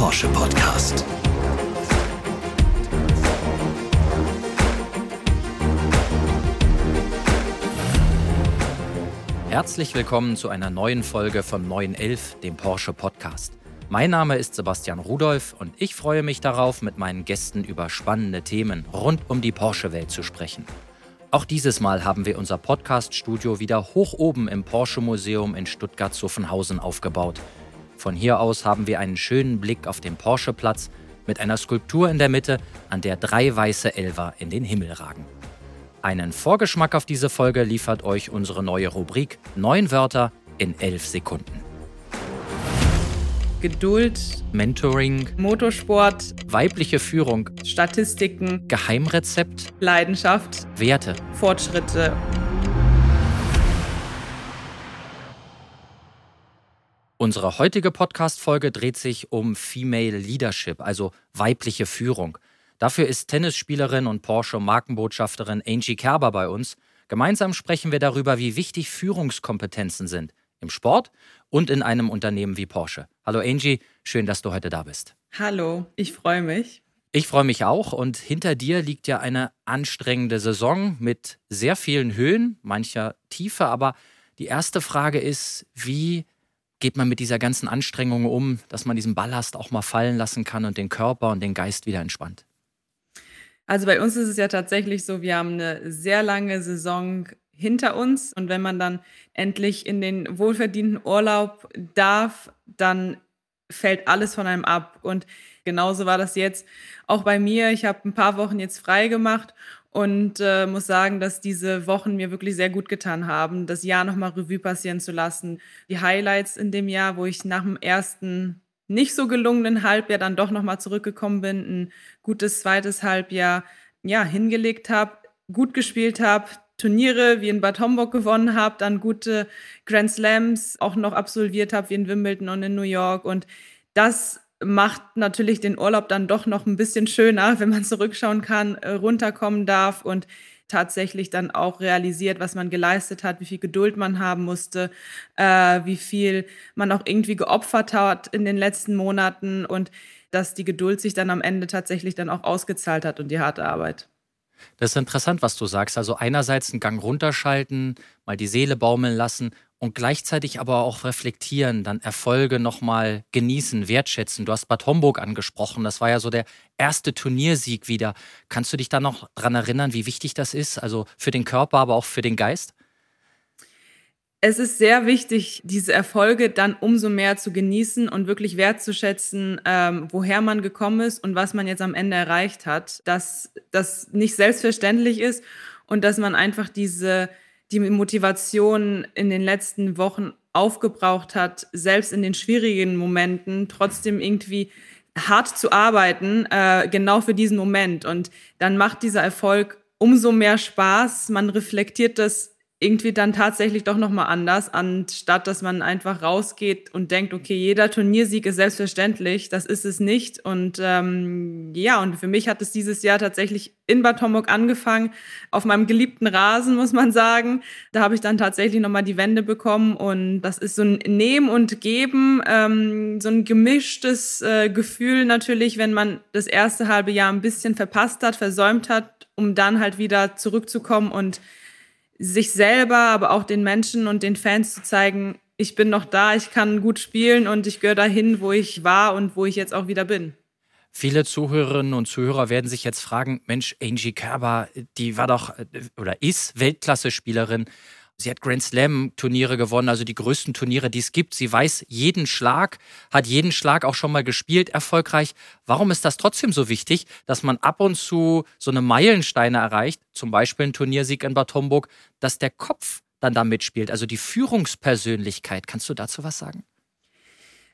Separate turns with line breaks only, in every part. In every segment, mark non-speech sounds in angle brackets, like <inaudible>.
Porsche Podcast.
Herzlich willkommen zu einer neuen Folge von 911, dem Porsche Podcast. Mein Name ist Sebastian Rudolph und ich freue mich darauf, mit meinen Gästen über spannende Themen rund um die Porsche-Welt zu sprechen. Auch dieses Mal haben wir unser Podcast-Studio wieder hoch oben im Porsche-Museum in Stuttgart-Zuffenhausen aufgebaut. Von hier aus haben wir einen schönen Blick auf den Porsche-Platz mit einer Skulptur in der Mitte, an der drei weiße Elver in den Himmel ragen. Einen Vorgeschmack auf diese Folge liefert euch unsere neue Rubrik Neun Wörter in elf Sekunden.
Geduld,
Mentoring,
Motorsport,
weibliche Führung,
Statistiken,
Geheimrezept,
Leidenschaft,
Werte.
Fortschritte.
Unsere heutige Podcast-Folge dreht sich um Female Leadership, also weibliche Führung. Dafür ist Tennisspielerin und Porsche-Markenbotschafterin Angie Kerber bei uns. Gemeinsam sprechen wir darüber, wie wichtig Führungskompetenzen sind im Sport und in einem Unternehmen wie Porsche. Hallo Angie, schön, dass du heute da bist.
Hallo, ich freue mich.
Ich freue mich auch und hinter dir liegt ja eine anstrengende Saison mit sehr vielen Höhen, mancher Tiefe, aber die erste Frage ist, wie geht man mit dieser ganzen Anstrengung um, dass man diesen Ballast auch mal fallen lassen kann und den Körper und den Geist wieder entspannt?
Also bei uns ist es ja tatsächlich so, wir haben eine sehr lange Saison hinter uns und wenn man dann endlich in den wohlverdienten Urlaub darf, dann fällt alles von einem ab und genauso war das jetzt auch bei mir. Ich habe ein paar Wochen jetzt frei gemacht und äh, muss sagen, dass diese Wochen mir wirklich sehr gut getan haben, das Jahr nochmal Revue passieren zu lassen. Die Highlights in dem Jahr, wo ich nach dem ersten nicht so gelungenen Halbjahr dann doch nochmal zurückgekommen bin, ein gutes zweites Halbjahr ja, hingelegt habe, gut gespielt habe, Turniere wie in Bad Homburg gewonnen habe, dann gute Grand Slams auch noch absolviert habe wie in Wimbledon und in New York. Und das macht natürlich den Urlaub dann doch noch ein bisschen schöner, <laughs> wenn man zurückschauen kann, äh, runterkommen darf und tatsächlich dann auch realisiert, was man geleistet hat, wie viel Geduld man haben musste, äh, wie viel man auch irgendwie geopfert hat in den letzten Monaten und dass die Geduld sich dann am Ende tatsächlich dann auch ausgezahlt hat und die harte Arbeit.
Das ist interessant, was du sagst. Also einerseits einen Gang runterschalten, mal die Seele baumeln lassen und gleichzeitig aber auch reflektieren, dann Erfolge nochmal genießen, wertschätzen. Du hast Bad Homburg angesprochen, das war ja so der erste Turniersieg wieder. Kannst du dich da noch dran erinnern, wie wichtig das ist? Also für den Körper, aber auch für den Geist?
Es ist sehr wichtig, diese Erfolge dann umso mehr zu genießen und wirklich wertzuschätzen, ähm, woher man gekommen ist und was man jetzt am Ende erreicht hat. Dass das nicht selbstverständlich ist und dass man einfach diese die Motivation in den letzten Wochen aufgebraucht hat, selbst in den schwierigen Momenten trotzdem irgendwie hart zu arbeiten, äh, genau für diesen Moment. Und dann macht dieser Erfolg umso mehr Spaß. Man reflektiert das irgendwie dann tatsächlich doch nochmal anders, anstatt dass man einfach rausgeht und denkt, okay, jeder Turniersieg ist selbstverständlich, das ist es nicht. Und ähm, ja, und für mich hat es dieses Jahr tatsächlich in Bad Homburg angefangen, auf meinem geliebten Rasen, muss man sagen. Da habe ich dann tatsächlich nochmal die Wände bekommen und das ist so ein Nehmen und Geben, ähm, so ein gemischtes äh, Gefühl natürlich, wenn man das erste halbe Jahr ein bisschen verpasst hat, versäumt hat, um dann halt wieder zurückzukommen und sich selber, aber auch den Menschen und den Fans zu zeigen, ich bin noch da, ich kann gut spielen und ich gehöre dahin, wo ich war und wo ich jetzt auch wieder bin.
Viele Zuhörerinnen und Zuhörer werden sich jetzt fragen, Mensch, Angie Kerber, die war doch äh, oder ist Weltklasse-Spielerin. Sie hat Grand Slam-Turniere gewonnen, also die größten Turniere, die es gibt. Sie weiß jeden Schlag, hat jeden Schlag auch schon mal gespielt, erfolgreich. Warum ist das trotzdem so wichtig, dass man ab und zu so eine Meilensteine erreicht, zum Beispiel ein Turniersieg in Bad Homburg, dass der Kopf dann da mitspielt, also die Führungspersönlichkeit. Kannst du dazu was sagen?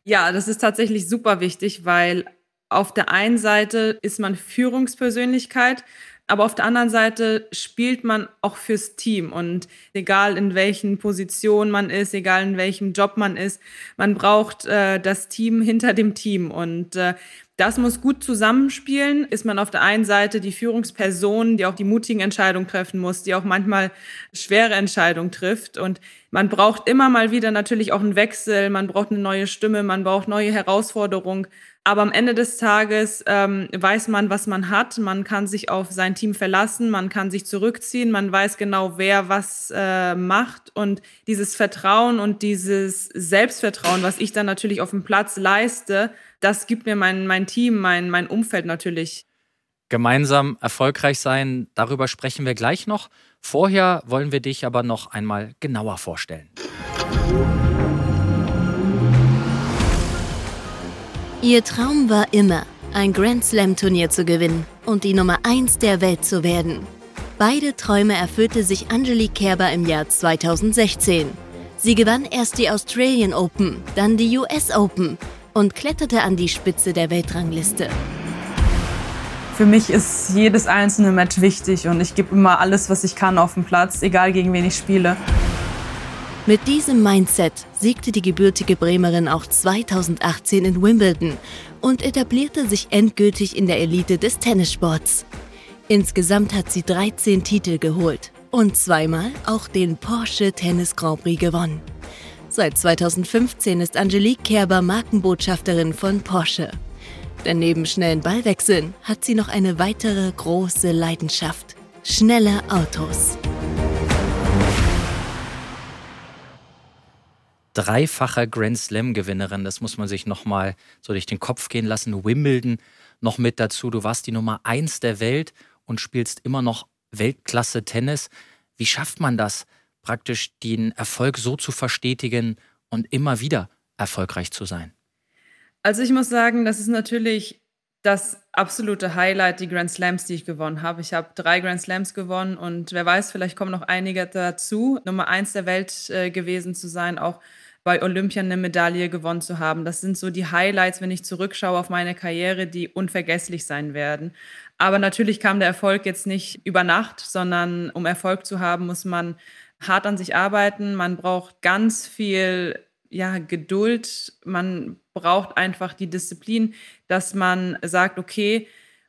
Ja, das ist tatsächlich super wichtig, weil auf der einen Seite ist man Führungspersönlichkeit, aber auf der anderen Seite spielt man auch fürs Team. Und egal in welchen Positionen man ist, egal in welchem Job man ist, man braucht äh, das Team hinter dem Team. Und äh, Das muss gut zusammenspielen. Ist man auf der einen Seite die Führungsperson, die auch die mutigen Entscheidungen treffen muss, die auch manchmal schwere Entscheidungen trifft. Und man braucht immer mal wieder natürlich auch einen Wechsel, man braucht eine neue Stimme, man braucht neue Herausforderungen. Aber am Ende des Tages ähm, weiß man, was man hat. Man kann sich auf sein Team verlassen, man kann sich zurückziehen, man weiß genau, wer was äh, macht. Und dieses Vertrauen und dieses Selbstvertrauen, was ich dann natürlich auf dem Platz leiste, das gibt mir mein, mein Team, mein, mein Umfeld natürlich.
Gemeinsam erfolgreich sein, darüber sprechen wir gleich noch. Vorher wollen wir dich aber noch einmal genauer vorstellen.
Ihr Traum war immer, ein Grand Slam-Turnier zu gewinnen und die Nummer 1 der Welt zu werden. Beide Träume erfüllte sich Angelique Kerber im Jahr 2016. Sie gewann erst die Australian Open, dann die US Open und kletterte an die Spitze der Weltrangliste.
Für mich ist jedes einzelne Match wichtig und ich gebe immer alles, was ich kann auf dem Platz, egal gegen wen ich spiele.
Mit diesem Mindset siegte die gebürtige Bremerin auch 2018 in Wimbledon und etablierte sich endgültig in der Elite des Tennissports. Insgesamt hat sie 13 Titel geholt und zweimal auch den Porsche Tennis Grand Prix gewonnen. Seit 2015 ist Angelique Kerber Markenbotschafterin von Porsche. Denn neben schnellen Ballwechseln hat sie noch eine weitere große Leidenschaft. Schnelle Autos.
Dreifache Grand Slam-Gewinnerin. Das muss man sich nochmal so durch den Kopf gehen lassen. Wimbledon noch mit dazu. Du warst die Nummer eins der Welt und spielst immer noch Weltklasse-Tennis. Wie schafft man das, praktisch den Erfolg so zu verstetigen und immer wieder erfolgreich zu sein?
Also ich muss sagen, das ist natürlich das absolute Highlight, die Grand Slams, die ich gewonnen habe. Ich habe drei Grand Slams gewonnen und wer weiß, vielleicht kommen noch einige dazu, Nummer eins der Welt äh, gewesen zu sein, auch bei Olympia eine Medaille gewonnen zu haben. Das sind so die Highlights, wenn ich zurückschaue auf meine Karriere, die unvergesslich sein werden. Aber natürlich kam der Erfolg jetzt nicht über Nacht, sondern um Erfolg zu haben, muss man hart an sich arbeiten. Man braucht ganz viel ja, Geduld. Man braucht einfach die Disziplin, dass man sagt, okay,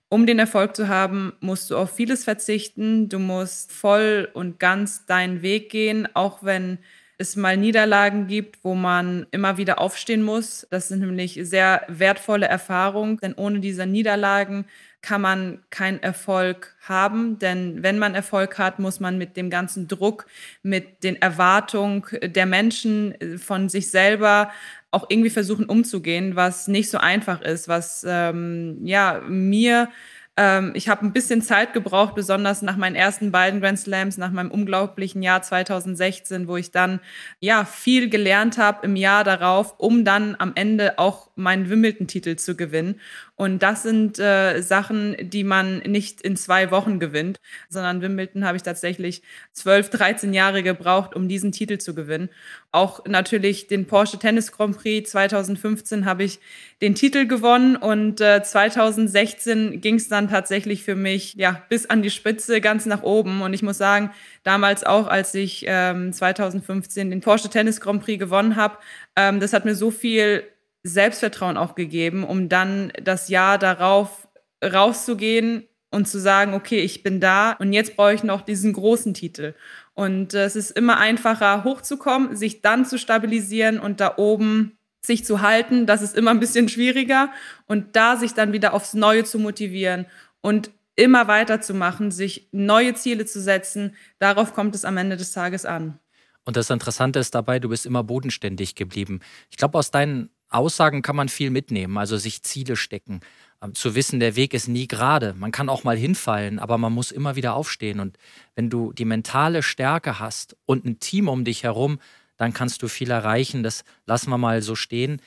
um den Erfolg zu haben, musst du auf vieles verzichten. Du musst voll und ganz deinen Weg gehen, auch wenn es mal Niederlagen gibt, wo man immer wieder aufstehen muss. Das sind nämlich sehr wertvolle Erfahrungen, denn ohne diese Niederlagen kann man keinen Erfolg haben. Denn wenn man Erfolg hat, muss man mit dem ganzen Druck, mit den Erwartungen der Menschen von sich selber auch irgendwie versuchen umzugehen, was nicht so einfach ist, was ähm, ja mir ähm, ich habe ein bisschen Zeit gebraucht, besonders nach meinen ersten beiden Grand Slams, nach meinem unglaublichen Jahr 2016, wo ich dann ja viel gelernt habe im Jahr darauf, um dann am Ende auch meinen Wimbledon-Titel zu gewinnen. Und das sind äh, Sachen, die man nicht in zwei Wochen gewinnt, sondern Wimbledon habe ich tatsächlich 12, 13 Jahre gebraucht, um diesen Titel zu gewinnen. Auch natürlich den Porsche Tennis Grand Prix 2015 habe ich den Titel gewonnen und äh, 2016 ging es dann tatsächlich für mich ja bis an die Spitze, ganz nach oben. Und ich muss sagen, damals auch, als ich ähm, 2015 den Porsche Tennis Grand Prix gewonnen habe, ähm, das hat mir so viel Selbstvertrauen auch gegeben, um dann das Jahr darauf rauszugehen und zu sagen, okay, ich bin da und jetzt brauche ich noch diesen großen Titel. Und äh, es ist immer einfacher hochzukommen, sich dann zu stabilisieren und da oben sich zu halten. Das ist immer ein bisschen schwieriger und da sich dann wieder aufs Neue zu motivieren und immer weiterzumachen, sich neue Ziele zu setzen. Darauf kommt es am Ende des Tages an.
Und das Interessante ist dabei, du bist immer bodenständig geblieben. Ich glaube, aus deinen Aussagen kann man viel mitnehmen, also sich Ziele stecken, ähm, zu wissen, der Weg ist nie gerade. Man kann auch mal hinfallen, aber man muss immer wieder aufstehen. Und wenn du die mentale Stärke hast und ein Team um dich herum, dann kannst du viel erreichen. Das lassen wir mal so stehen.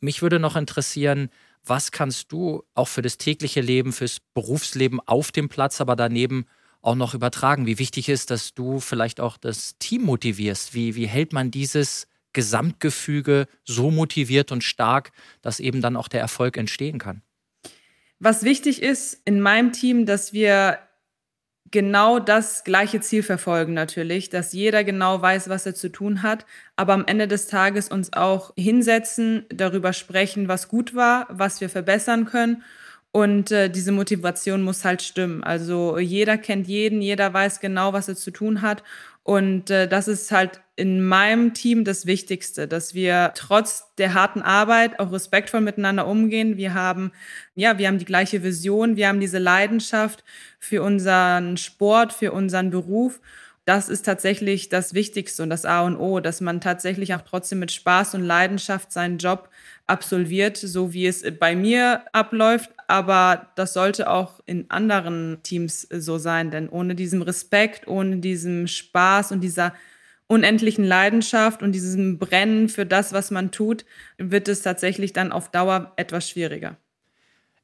Mich würde noch interessieren, was kannst du auch für das tägliche Leben, fürs Berufsleben auf dem Platz, aber daneben auch noch übertragen? Wie wichtig ist, dass du vielleicht auch das Team motivierst? Wie, wie hält man dieses Gesamtgefüge so motiviert und stark, dass eben dann auch der Erfolg entstehen kann.
Was wichtig ist in meinem Team, dass wir genau das gleiche Ziel verfolgen natürlich, dass jeder genau weiß, was er zu tun hat, aber am Ende des Tages uns auch hinsetzen, darüber sprechen, was gut war, was wir verbessern können. Und äh, diese Motivation muss halt stimmen. Also jeder kennt jeden, jeder weiß genau, was er zu tun hat. Und äh, das ist halt in meinem Team das Wichtigste, dass wir trotz der harten Arbeit auch respektvoll miteinander umgehen. Wir haben, ja, wir haben die gleiche Vision, wir haben diese Leidenschaft für unseren Sport, für unseren Beruf. Das ist tatsächlich das Wichtigste und das A und O, dass man tatsächlich auch trotzdem mit Spaß und Leidenschaft seinen Job absolviert, so wie es bei mir abläuft. Aber das sollte auch in anderen Teams so sein, denn ohne diesen Respekt, ohne diesen Spaß und dieser unendlichen Leidenschaft und diesem Brennen für das, was man tut, wird es tatsächlich dann auf Dauer etwas schwieriger.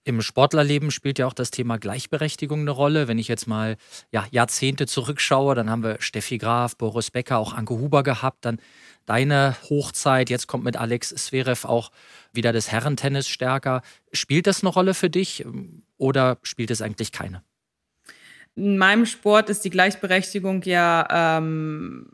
Im Sportlerleben spielt ja auch das Thema Gleichberechtigung eine Rolle. Wenn ich jetzt mal ja, Jahrzehnte zurückschaue, dann haben wir Steffi Graf, Boris Becker, auch Anke Huber gehabt. Dann deine Hochzeit, jetzt kommt mit Alex Sverev auch wieder das Herrentennis stärker. Spielt das eine Rolle für dich oder spielt es eigentlich keine?
In meinem Sport ist die Gleichberechtigung ja ähm,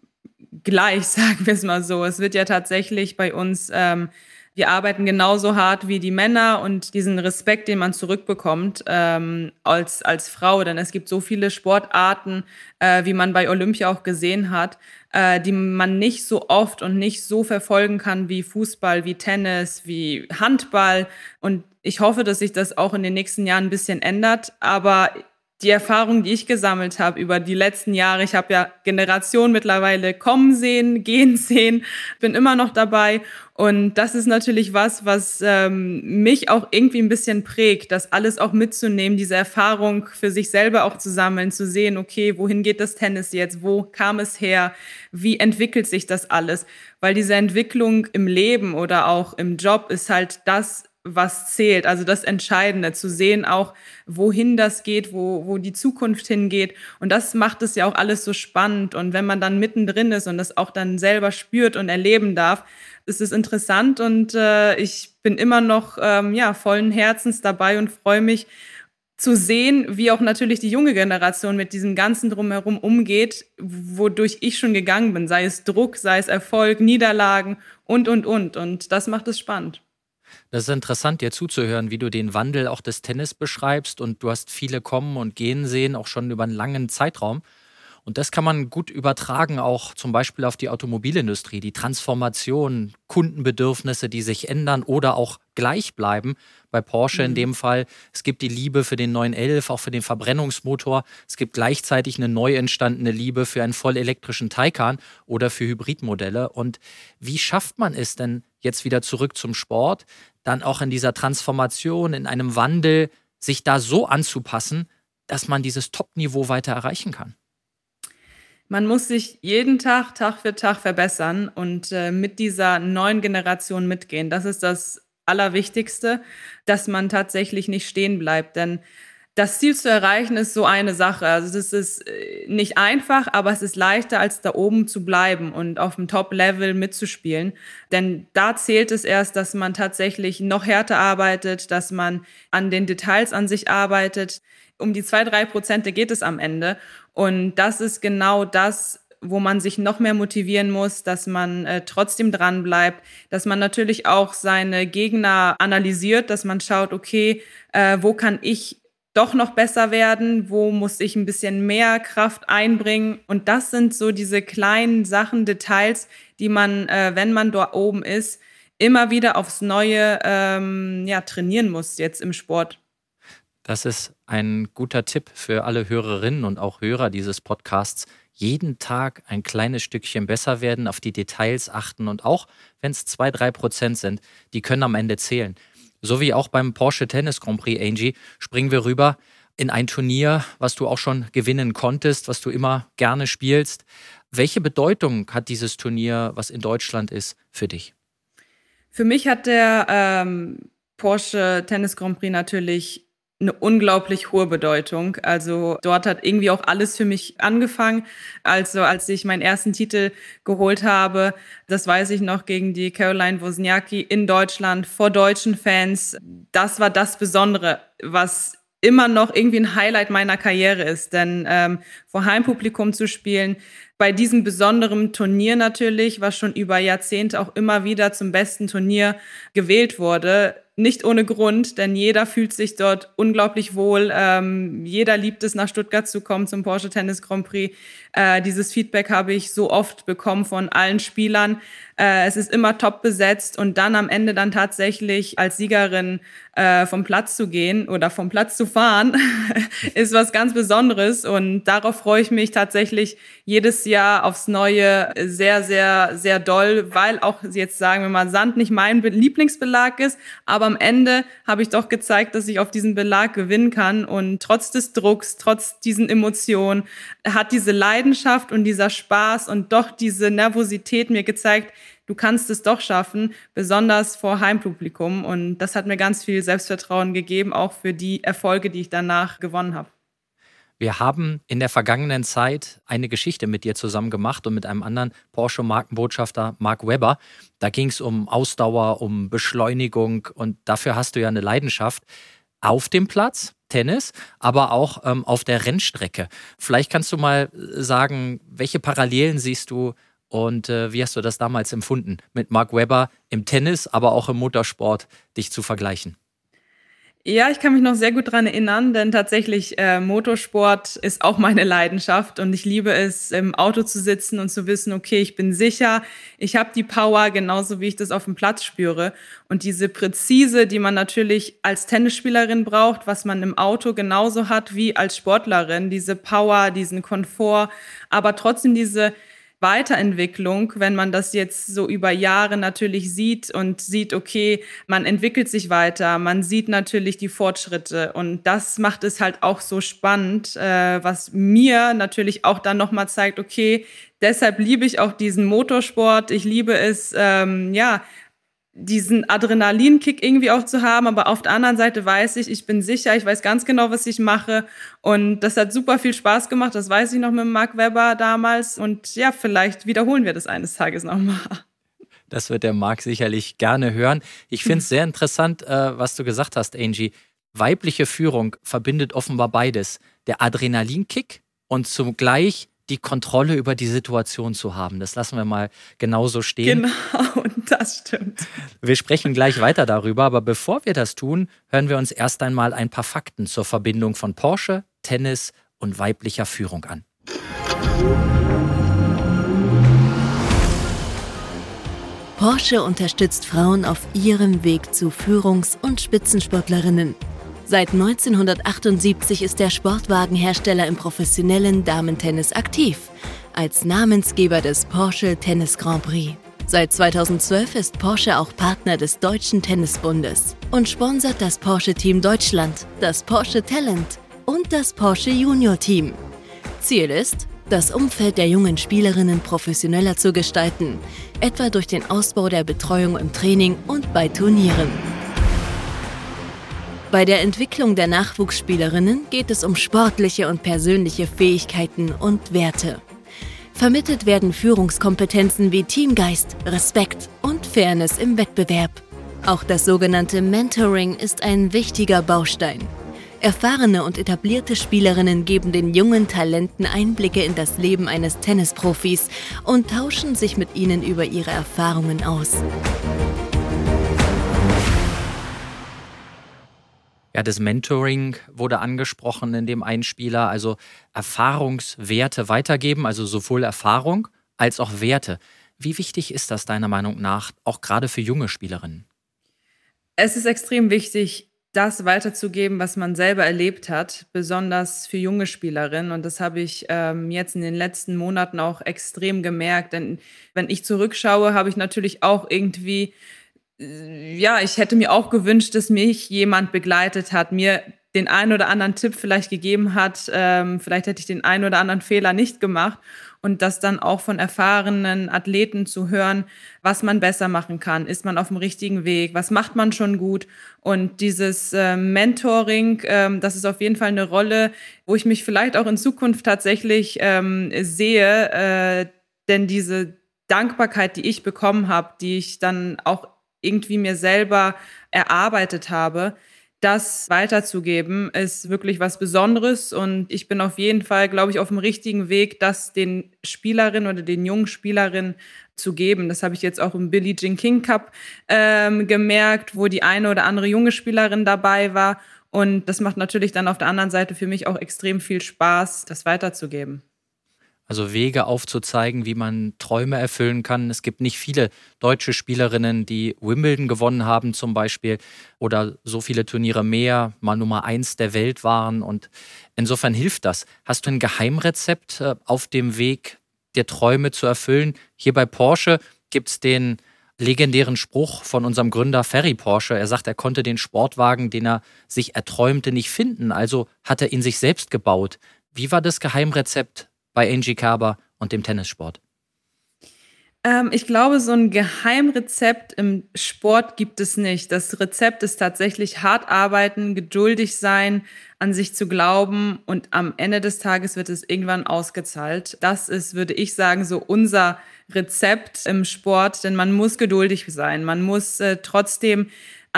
gleich, <laughs> sagen wir es mal so. Es wird ja tatsächlich bei uns ähm, wir arbeiten genauso hart wie die Männer und diesen Respekt, den man zurückbekommt ähm, als, als Frau, denn es gibt so viele Sportarten, äh, wie man bei Olympia auch gesehen hat, äh, die man nicht so oft und nicht so verfolgen kann wie Fußball, wie Tennis, wie Handball. Und ich hoffe, dass sich das auch in den nächsten Jahren ein bisschen ändert. Aber die Erfahrung, die ich gesammelt habe über die letzten Jahre, ich habe ja Generationen mittlerweile kommen sehen, <laughs> gehen sehen, bin immer noch dabei. Und das ist natürlich was, was ähm, mich auch irgendwie ein bisschen prägt, das alles auch mitzunehmen, diese Erfahrung für sich selber auch zu sammeln, zu sehen, okay, wohin geht das Tennis jetzt, wo kam es her, wie entwickelt sich das alles. Weil diese Entwicklung im Leben oder auch im Job ist halt das, was zählt. Also das Entscheidende, zu sehen auch, wohin das geht, wo, wo die Zukunft hingeht. Und das macht es ja auch alles so spannend. Und wenn man dann mittendrin ist und das auch dann selber spürt und erleben darf, ist es interessant. Und äh, ich bin immer noch ähm, ja, vollen Herzens dabei und freue mich zu sehen, wie auch natürlich die junge Generation mit diesem Ganzen drumherum umgeht, wodurch ich schon gegangen bin, sei es Druck, sei es Erfolg, Niederlagen und, und, und. Und das macht es spannend.
Das ist interessant, dir zuzuhören, wie du den Wandel auch des Tennis beschreibst. Und du hast viele kommen und gehen sehen, auch schon über einen langen Zeitraum. Und das kann man gut übertragen, auch zum Beispiel auf die Automobilindustrie, die Transformation, Kundenbedürfnisse, die sich ändern oder auch gleich bleiben. Bei Porsche mhm. in dem Fall, es gibt die Liebe für den 911, auch für den Verbrennungsmotor. Es gibt gleichzeitig eine neu entstandene Liebe für einen vollelektrischen Taycan oder für Hybridmodelle. Und wie schafft man es denn jetzt wieder zurück zum Sport, dann auch in dieser Transformation, in einem Wandel, sich da so anzupassen, dass man dieses Top-Niveau weiter erreichen kann?
Man muss sich jeden Tag, Tag für Tag verbessern und äh, mit dieser neuen Generation mitgehen. Das ist das Allerwichtigste, dass man tatsächlich nicht stehen bleibt. Denn das Ziel zu erreichen ist so eine Sache. Also es ist äh, nicht einfach, aber es ist leichter, als da oben zu bleiben und auf dem Top-Level mitzuspielen. Denn da zählt es erst, dass man tatsächlich noch härter arbeitet, dass man an den Details an sich arbeitet. Um die zwei, drei Prozente geht es am Ende. Und das ist genau das, wo man sich noch mehr motivieren muss, dass man äh, trotzdem dran bleibt, dass man natürlich auch seine Gegner analysiert, dass man schaut, okay, äh, wo kann ich doch noch besser werden, wo muss ich ein bisschen mehr Kraft einbringen. Und das sind so diese kleinen Sachen, Details, die man, äh, wenn man dort oben ist, immer wieder aufs Neue ähm, ja, trainieren muss jetzt im Sport.
Das ist ein guter Tipp für alle Hörerinnen und auch Hörer dieses Podcasts. Jeden Tag ein kleines Stückchen besser werden, auf die Details achten und auch wenn es zwei, drei Prozent sind, die können am Ende zählen. So wie auch beim Porsche Tennis Grand Prix, Angie, springen wir rüber in ein Turnier, was du auch schon gewinnen konntest, was du immer gerne spielst. Welche Bedeutung hat dieses Turnier, was in Deutschland ist, für dich?
Für mich hat der ähm, Porsche Tennis Grand Prix natürlich eine unglaublich hohe Bedeutung. Also dort hat irgendwie auch alles für mich angefangen. Also als ich meinen ersten Titel geholt habe, das weiß ich noch gegen die Caroline Wozniacki in Deutschland vor deutschen Fans. Das war das Besondere, was immer noch irgendwie ein Highlight meiner Karriere ist. Denn ähm, vor Heimpublikum zu spielen, bei diesem besonderen Turnier natürlich, was schon über Jahrzehnte auch immer wieder zum besten Turnier gewählt wurde, nicht ohne Grund, denn jeder fühlt sich dort unglaublich wohl. Ähm, jeder liebt es, nach Stuttgart zu kommen zum Porsche Tennis Grand Prix. Äh, dieses Feedback habe ich so oft bekommen von allen Spielern. Äh, es ist immer top besetzt und dann am Ende dann tatsächlich als Siegerin äh, vom Platz zu gehen oder vom Platz zu fahren, <laughs> ist was ganz Besonderes. Und darauf freue ich mich tatsächlich jedes Jahr aufs Neue sehr, sehr, sehr doll, weil auch jetzt sagen wir mal Sand nicht mein Lieblingsbelag ist, aber am Ende habe ich doch gezeigt, dass ich auf diesen Belag gewinnen kann. Und trotz des Drucks, trotz diesen Emotionen hat diese Leidenschaft und dieser Spaß und doch diese Nervosität mir gezeigt, du kannst es doch schaffen, besonders vor Heimpublikum. Und das hat mir ganz viel Selbstvertrauen gegeben, auch für die Erfolge, die ich danach gewonnen habe.
Wir haben in der vergangenen Zeit eine Geschichte mit dir zusammen gemacht und mit einem anderen Porsche-Markenbotschafter, Mark Webber. Da ging es um Ausdauer, um Beschleunigung und dafür hast du ja eine Leidenschaft auf dem Platz, Tennis, aber auch ähm, auf der Rennstrecke. Vielleicht kannst du mal sagen, welche Parallelen siehst du und äh, wie hast du das damals empfunden, mit Mark Webber im Tennis, aber auch im Motorsport dich zu vergleichen?
Ja, ich kann mich noch sehr gut dran erinnern, denn tatsächlich äh, Motorsport ist auch meine Leidenschaft und ich liebe es, im Auto zu sitzen und zu wissen, okay, ich bin sicher, ich habe die Power, genauso wie ich das auf dem Platz spüre. Und diese Präzise, die man natürlich als Tennisspielerin braucht, was man im Auto genauso hat wie als Sportlerin, diese Power, diesen Komfort, aber trotzdem diese Weiterentwicklung, wenn man das jetzt so über Jahre natürlich sieht und sieht, okay, man entwickelt sich weiter, man sieht natürlich die Fortschritte. Und das macht es halt auch so spannend, äh, was mir natürlich auch dann nochmal zeigt, okay, deshalb liebe ich auch diesen Motorsport, ich liebe es, ähm, ja, diesen Adrenalinkick irgendwie auch zu haben, aber auf der anderen Seite weiß ich, ich bin sicher, ich weiß ganz genau, was ich mache und das hat super viel Spaß gemacht, das weiß ich noch mit Mark Webber damals und ja, vielleicht wiederholen wir das eines Tages nochmal.
Das wird der Marc sicherlich gerne hören. Ich finde es sehr interessant, äh, was du gesagt hast, Angie. Weibliche Führung verbindet offenbar beides. Der Adrenalinkick und zugleich die Kontrolle über die Situation zu haben. Das lassen wir mal genauso stehen.
Genau, <laughs> das stimmt.
Wir sprechen gleich weiter darüber, aber bevor wir das tun, hören wir uns erst einmal ein paar Fakten zur Verbindung von Porsche, Tennis und weiblicher Führung an.
Porsche unterstützt Frauen auf ihrem Weg zu Führungs- und Spitzensportlerinnen. Seit 1978 ist der Sportwagenhersteller im professionellen Damentennis aktiv, als Namensgeber des Porsche Tennis Grand Prix. Seit 2012 ist Porsche auch Partner des Deutschen Tennisbundes und sponsert das Porsche Team Deutschland, das Porsche Talent und das Porsche Junior Team. Ziel ist, das Umfeld der jungen Spielerinnen professioneller zu gestalten, etwa durch den Ausbau der Betreuung im Training und bei Turnieren. Bei der Entwicklung der Nachwuchsspielerinnen geht es um sportliche und persönliche Fähigkeiten und Werte. Vermittelt werden Führungskompetenzen wie Teamgeist, Respekt und Fairness im Wettbewerb. Auch das sogenannte Mentoring ist ein wichtiger Baustein. Erfahrene und etablierte Spielerinnen geben den jungen Talenten Einblicke in das Leben eines Tennisprofis und tauschen sich mit ihnen über ihre Erfahrungen aus.
Ja, das Mentoring wurde angesprochen in dem Einspieler, also Erfahrungswerte weitergeben, also sowohl Erfahrung als auch Werte. Wie wichtig ist das deiner Meinung nach, auch gerade für junge Spielerinnen?
Es ist extrem wichtig, das weiterzugeben, was man selber erlebt hat, besonders für junge Spielerinnen. Und das habe ich ähm, jetzt in den letzten Monaten auch extrem gemerkt. Denn wenn ich zurückschaue, habe ich natürlich auch irgendwie ja, ich hätte mir auch gewünscht, dass mich jemand begleitet hat, mir den einen oder anderen Tipp vielleicht gegeben hat, ähm, vielleicht hätte ich den einen oder anderen Fehler nicht gemacht. Und das dann auch von erfahrenen Athleten zu hören, was man besser machen kann, ist man auf dem richtigen Weg, was macht man schon gut? Und dieses äh, Mentoring, ähm, das ist auf jeden Fall eine Rolle, wo ich mich vielleicht auch in Zukunft tatsächlich ähm, sehe, äh, denn diese Dankbarkeit, die ich bekommen habe, die ich dann auch irgendwie mir selber erarbeitet habe, das weiterzugeben, ist wirklich was Besonderes. Und ich bin auf jeden Fall, glaube ich, auf dem richtigen Weg, das den Spielerinnen oder den jungen Spielerinnen zu geben. Das habe ich jetzt auch im Billie Jean King Cup ähm, gemerkt, wo die eine oder andere junge Spielerin dabei war. Und das macht natürlich dann auf der anderen Seite für mich auch extrem viel Spaß, das weiterzugeben.
Also Wege aufzuzeigen, wie man Träume erfüllen kann. Es gibt nicht viele deutsche Spielerinnen, die Wimbledon gewonnen haben zum Beispiel oder so viele Turniere mehr, mal Nummer eins der Welt waren. Und insofern hilft das. Hast du ein Geheimrezept äh, auf dem Weg, dir Träume zu erfüllen? Hier bei Porsche gibt es den legendären Spruch von unserem Gründer Ferry Porsche. Er sagt, er konnte den Sportwagen, den er sich erträumte, nicht finden. Also hat er ihn sich selbst gebaut. Wie war das Geheimrezept bei Angie Kerber und dem Tennissport?
Ähm, ich glaube, so ein Geheimrezept im Sport gibt es nicht. Das Rezept ist tatsächlich hart arbeiten, geduldig sein, an sich zu glauben und am Ende des Tages wird es irgendwann ausgezahlt. Das ist, würde ich sagen, so unser Rezept im Sport, denn man muss geduldig sein. Man muss äh, trotzdem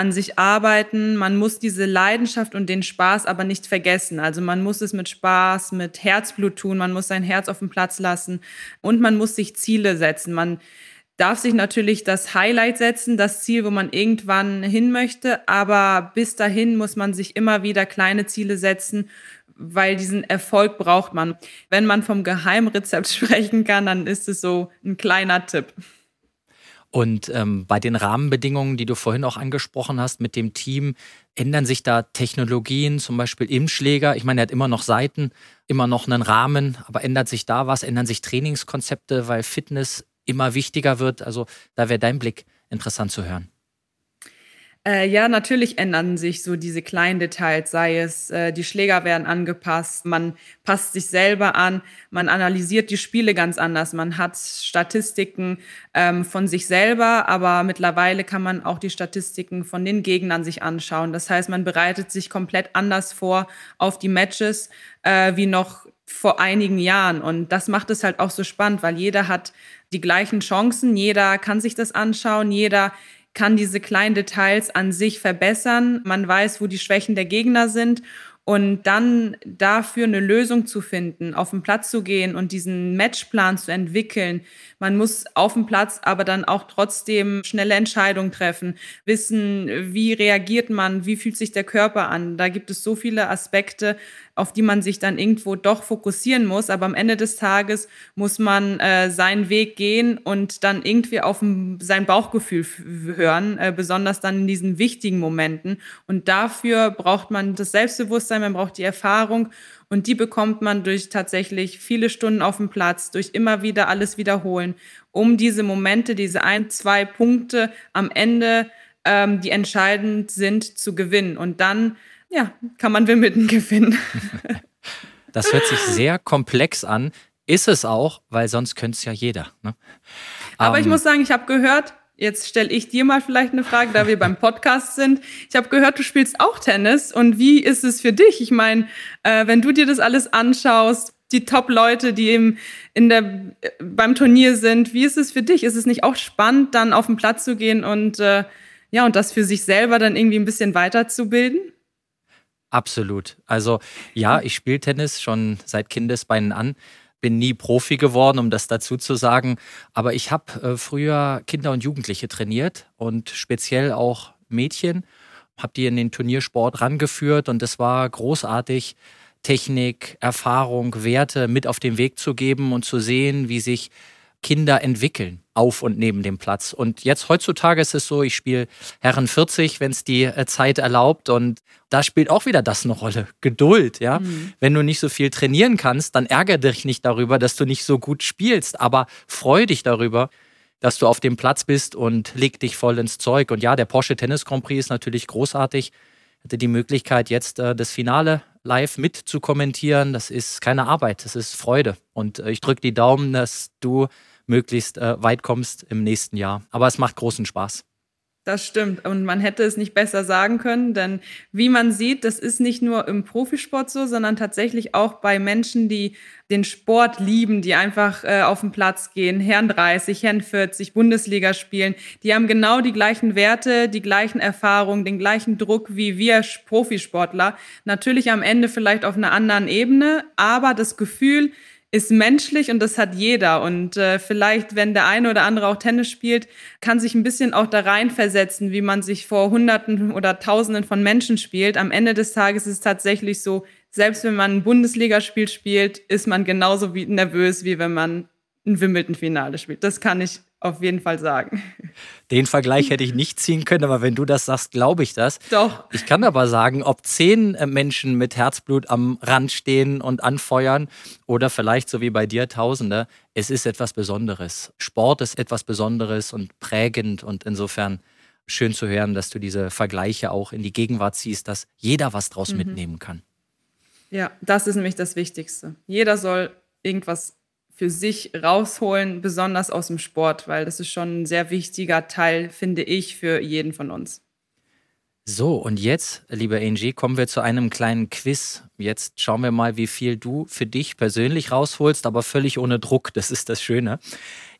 an sich arbeiten. Man muss diese Leidenschaft und den Spaß aber nicht vergessen. Also man muss es mit Spaß, mit Herzblut tun. Man muss sein Herz auf den Platz lassen und man muss sich Ziele setzen. Man darf sich natürlich das Highlight setzen, das Ziel, wo man irgendwann hin möchte. Aber bis dahin muss man sich immer wieder kleine Ziele setzen, weil diesen Erfolg braucht man. Wenn man vom Geheimrezept <laughs> sprechen kann, dann ist es so ein kleiner Tipp.
Und ähm, bei den Rahmenbedingungen, die du vorhin auch angesprochen hast mit dem Team, ändern sich da Technologien, zum Beispiel im Schläger? Ich meine, er hat immer noch Seiten, immer noch einen Rahmen, aber ändert sich da was? Ändern sich Trainingskonzepte, weil Fitness immer wichtiger wird? Also da wäre dein Blick interessant zu hören.
Äh, ja, natürlich ändern sich so diese kleinen Details, sei es, äh, die Schläger werden angepasst, man passt sich selber an, man analysiert die Spiele ganz anders, man hat Statistiken ähm, von sich selber, aber mittlerweile kann man auch die Statistiken von den Gegnern sich anschauen. Das heißt, man bereitet sich komplett anders vor auf die Matches äh, wie noch vor einigen Jahren. Und das macht es halt auch so spannend, weil jeder hat die gleichen Chancen, jeder kann sich das anschauen, jeder kann diese kleinen Details an sich verbessern. Man weiß, wo die Schwächen der Gegner sind und dann dafür eine Lösung zu finden, auf den Platz zu gehen und diesen Matchplan zu entwickeln. Man muss auf dem Platz aber dann auch trotzdem schnelle Entscheidungen treffen, wissen, wie reagiert man, wie fühlt sich der Körper an. Da gibt es so viele Aspekte, auf die man sich dann irgendwo doch fokussieren muss. Aber am Ende des Tages muss man äh, seinen Weg gehen und dann irgendwie auf sein Bauchgefühl hören, äh, besonders dann in diesen wichtigen Momenten. Und dafür braucht man das Selbstbewusstsein, man braucht die Erfahrung und die bekommt man durch tatsächlich viele Stunden auf dem Platz, durch immer wieder alles wiederholen, um diese Momente, diese ein, zwei Punkte am Ende, ähm, die entscheidend sind, zu gewinnen. Und dann ja, kann man Wimbledon gewinnen. <laughs>
Das hört sich sehr komplex an. Ist es auch, weil sonst könnte es ja jeder. Ne?
Aber um, ich ähm, muss sagen, ich habe gehört, jetzt stelle ich dir mal vielleicht eine Frage, da wir beim Podcast sind. Ich habe gehört, du spielst auch Tennis. Und wie ist es für dich? Ich meine, äh, wenn du dir das alles anschaust, die Top-Leute, die eben in der, äh, beim Turnier sind, wie ist es für dich? Ist es nicht auch spannend, dann auf den Platz zu gehen und äh, ja, und das für sich selber dann irgendwie ein bisschen weiterzubilden?
Absolut. Also ja, ich spiele Tennis schon seit Kindesbeinen an. Bin nie Profi geworden, um das dazu zu sagen. Aber ich habe äh, früher Kinder und Jugendliche trainiert und speziell auch Mädchen. Habe die in den Turniersport rangeführt und es war großartig, Technik, Erfahrung, Werte mit auf den Weg zu geben und zu sehen, wie sich Kinder entwickeln auf und neben dem Platz. Und jetzt heutzutage ist es so, ich spiele Herren 40, wenn es die äh, Zeit erlaubt. Und da spielt auch wieder das eine Rolle. <laughs> Geduld, ja. Mhm. Wenn du nicht so viel trainieren kannst, dann ärgere dich nicht darüber, dass du nicht so gut spielst, aber freu dich darüber, dass du auf dem Platz bist und leg dich voll ins Zeug. Und ja, der Porsche Tennis Grand Prix ist natürlich großartig. Ich hatte die Möglichkeit, jetzt äh, das Finale live mit zu kommentieren. Das ist keine Arbeit, das ist Freude. Und äh, ich drücke die Daumen, dass du möglichst äh, weit kommst im nächsten Jahr. Aber es macht großen Spaß.
Das stimmt. Und man hätte es nicht besser sagen können, denn wie man sieht, das ist nicht nur im Profisport so, sondern tatsächlich auch bei Menschen, die den Sport lieben, die einfach äh, auf den Platz gehen, Herren 30, Herren 40, Bundesliga spielen. Die haben genau die gleichen Werte, die gleichen Erfahrungen, den gleichen Druck wie wir Profisportler. Natürlich am Ende vielleicht auf einer anderen Ebene, aber das Gefühl, ist menschlich und das hat jeder. Und äh, vielleicht, wenn der eine oder andere auch Tennis spielt, kann sich ein bisschen auch da reinversetzen, wie man sich vor Hunderten oder Tausenden von Menschen spielt. Am Ende des Tages ist es tatsächlich so, selbst wenn man ein Bundesligaspiel spielt, ist man genauso wie nervös, wie wenn man ein Wimbledon-Finale spielt. Das kann ich auf jeden Fall sagen.
Den Vergleich hätte ich nicht ziehen können, aber wenn du das sagst, glaube ich das.
Doch.
Ich kann aber sagen, ob zehn äh, Menschen mit Herzblut am Rand stehen und anfeuern oder vielleicht so wie bei dir Tausende, es ist etwas Besonderes. Sport ist etwas Besonderes und prägend und insofern schön zu hören, dass du diese Vergleiche auch in die Gegenwart ziehst, dass jeder was draus mhm. mitnehmen kann.
Ja, das ist nämlich das Wichtigste. Jeder soll irgendwas für sich rausholen, besonders aus dem Sport, weil das ist schon ein sehr wichtiger Teil, finde ich, für jeden von uns.
So, und jetzt, liebe Angie, kommen wir zu einem kleinen Quiz. Jetzt schauen wir mal, wie viel du für dich persönlich rausholst, aber völlig ohne Druck. Das ist das Schöne.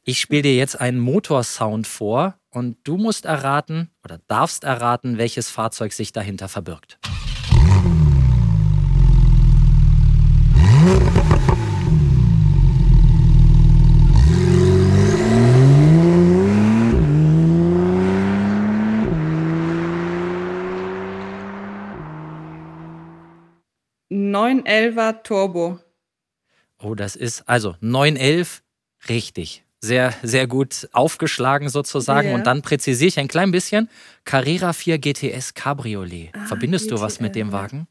Ich spiele dir jetzt einen Motorsound vor und du musst erraten oder darfst erraten, welches Fahrzeug sich dahinter verbirgt.
911er Turbo.
Oh, das ist also 911, richtig. Sehr, sehr gut aufgeschlagen sozusagen. Yeah. Und dann präzisiere ich ein klein bisschen. Carrera 4 GTS Cabriolet. Ah, Verbindest GTL. du was mit dem Wagen?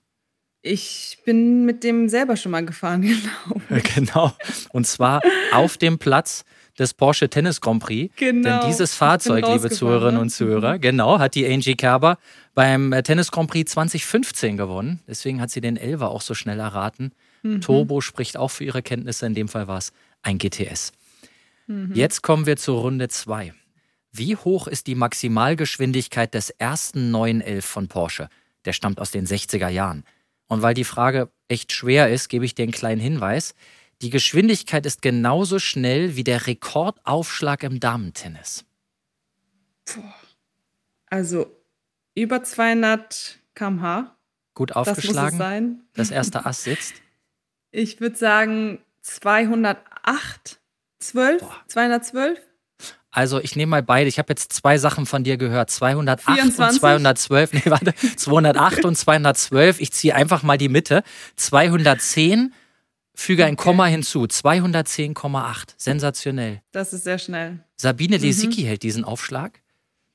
Ich bin mit dem selber schon mal gefahren, <laughs>
genau. <laughs> genau. Und zwar auf dem Platz des Porsche Tennis Grand Prix. Genau. Denn dieses Fahrzeug, liebe Zuhörerinnen ne? und Zuhörer, mhm. genau, hat die Angie Kerber beim äh, Tennis Grand Prix 2015 gewonnen. Deswegen hat sie den Elver auch so schnell erraten. Mhm. Turbo spricht auch für ihre Kenntnisse. In dem Fall war es ein GTS. Mhm. Jetzt kommen wir zur Runde 2. Wie hoch ist die Maximalgeschwindigkeit des ersten 911 von Porsche? Der stammt aus den 60er Jahren. Und weil die Frage echt schwer ist, gebe ich dir einen kleinen Hinweis. Die Geschwindigkeit ist genauso schnell wie der Rekordaufschlag im Damentennis.
Also über 200 km/h.
Gut aufgeschlagen. Das, muss es sein. das erste Ass sitzt.
Ich würde sagen 208, 12, Boah. 212.
Also ich nehme mal beide. Ich habe jetzt zwei Sachen von dir gehört. 208 24? und 212. Nee, warte. <laughs> 208 und 212. Ich ziehe einfach mal die Mitte. 210 Füge ein Komma hinzu. 210,8. Sensationell.
Das ist sehr schnell.
Sabine mhm. Lesicki hält diesen Aufschlag.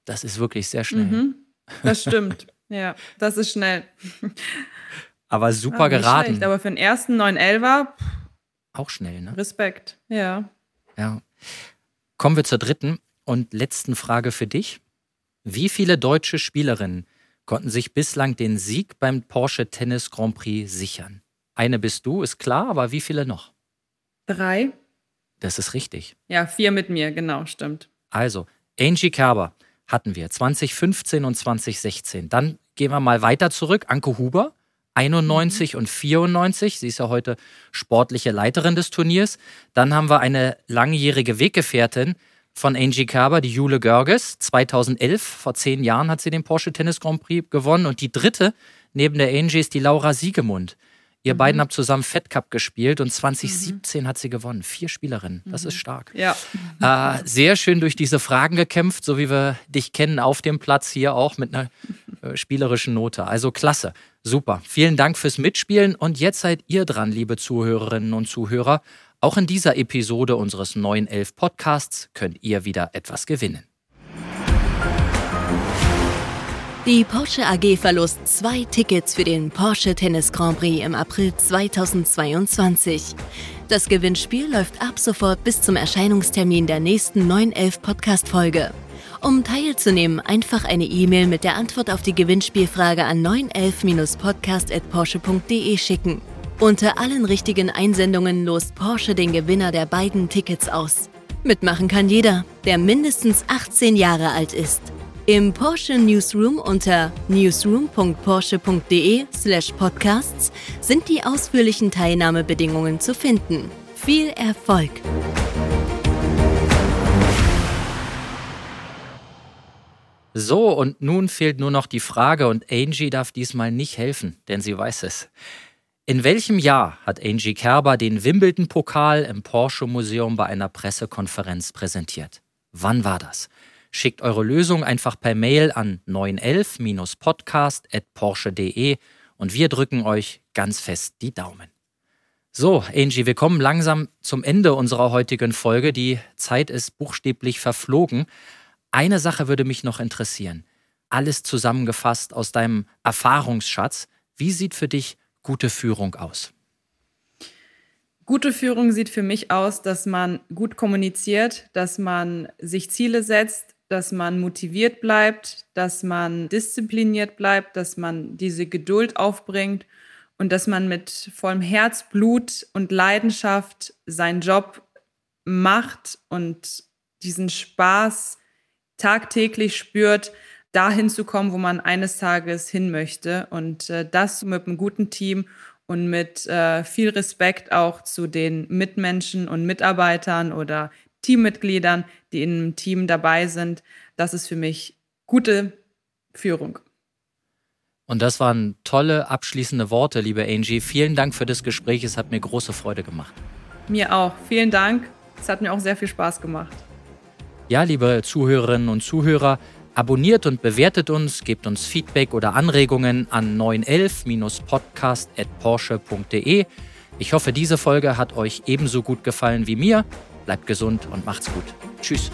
Das ist wirklich sehr schnell. Mhm. <laughs>
Das stimmt. ja, das ist schnell.
Aber super ah, geraten. Schlecht.
Aber für den ersten 911er.
Auch schnell, ne?
Respekt, ja.
Ja. Kommen wir zur dritten und letzten Frage für dich. Wie viele deutsche Spielerinnen konnten sich bislang den Sieg beim Porsche Tennis Grand Prix sichern? Eine bist du, ist klar, aber wie viele noch?
Drei.
Das ist richtig.
Ja, vier mit mir, genau, stimmt.
Also, Angie Kerber hatten wir 2015 und 2016. Dann gehen wir mal weiter zurück. Anke Huber, 91 mhm. und 94. Sie ist ja heute sportliche Leiterin des Turniers. Dann haben wir eine langjährige Weggefährtin von Angie Kerber, die Jule Görges. 2011, vor zehn Jahren, hat sie den Porsche Tennis Grand Prix gewonnen. Und die dritte neben der Angie ist die Laura Siegemund. Ihr mhm. beiden habt zusammen Fed Cup gespielt und 2017 mhm. hat sie gewonnen. Vier Spielerinnen. Das mhm. ist stark.
Ja.
Äh, sehr schön durch diese Fragen gekämpft, so wie wir dich kennen auf dem Platz hier auch mit einer äh, spielerischen Note. Also klasse. Super. Vielen Dank fürs Mitspielen und jetzt seid ihr dran, liebe Zuhörerinnen und Zuhörer. Auch in dieser Episode unseres neuen Elf Podcasts könnt ihr wieder etwas gewinnen.
Die Porsche AG verlost zwei Tickets für den Porsche Tennis Grand Prix im April 2022. Das Gewinnspiel läuft ab sofort bis zum Erscheinungstermin der nächsten 911 Podcast-Folge. Um teilzunehmen, einfach eine E-Mail mit der Antwort auf die Gewinnspielfrage an 911-podcast.porsche.de schicken. Unter allen richtigen Einsendungen lost Porsche den Gewinner der beiden Tickets aus. Mitmachen kann jeder, der mindestens 18 Jahre alt ist. Im Porsche Newsroom unter newsroom.porsche.de/podcasts sind die ausführlichen Teilnahmebedingungen zu finden. Viel Erfolg!
So, und nun fehlt nur noch die Frage, und Angie darf diesmal nicht helfen, denn sie weiß es. In welchem Jahr hat Angie Kerber den Wimbledon-Pokal im Porsche Museum bei einer Pressekonferenz präsentiert? Wann war das? Schickt eure Lösung einfach per Mail an 911-podcast.porsche.de und wir drücken euch ganz fest die Daumen. So, Angie, wir kommen langsam zum Ende unserer heutigen Folge. Die Zeit ist buchstäblich verflogen. Eine Sache würde mich noch interessieren. Alles zusammengefasst aus deinem Erfahrungsschatz. Wie sieht für dich gute Führung aus?
Gute Führung sieht für mich aus, dass man gut kommuniziert, dass man sich Ziele setzt, dass man motiviert bleibt, dass man diszipliniert bleibt, dass man diese Geduld aufbringt und dass man mit vollem Herzblut und Leidenschaft seinen Job macht und diesen Spaß tagtäglich spürt, dahin zu kommen, wo man eines Tages hin möchte. Und äh, das mit einem guten Team und mit äh, viel Respekt auch zu den Mitmenschen und Mitarbeitern oder Teammitgliedern, die in einem Team dabei sind. Das ist für mich gute Führung.
Und das waren tolle abschließende Worte, liebe Angie. Vielen Dank für das Gespräch. Es hat mir große Freude gemacht.
Mir auch. Vielen Dank. Es hat mir auch sehr viel Spaß gemacht.
Ja, liebe Zuhörerinnen und Zuhörer, abonniert und bewertet uns, gebt uns Feedback oder Anregungen an 911-podcast.porsche.de. Ich hoffe, diese Folge hat euch ebenso gut gefallen wie mir. Bleibt gesund und macht's gut. Tschüss.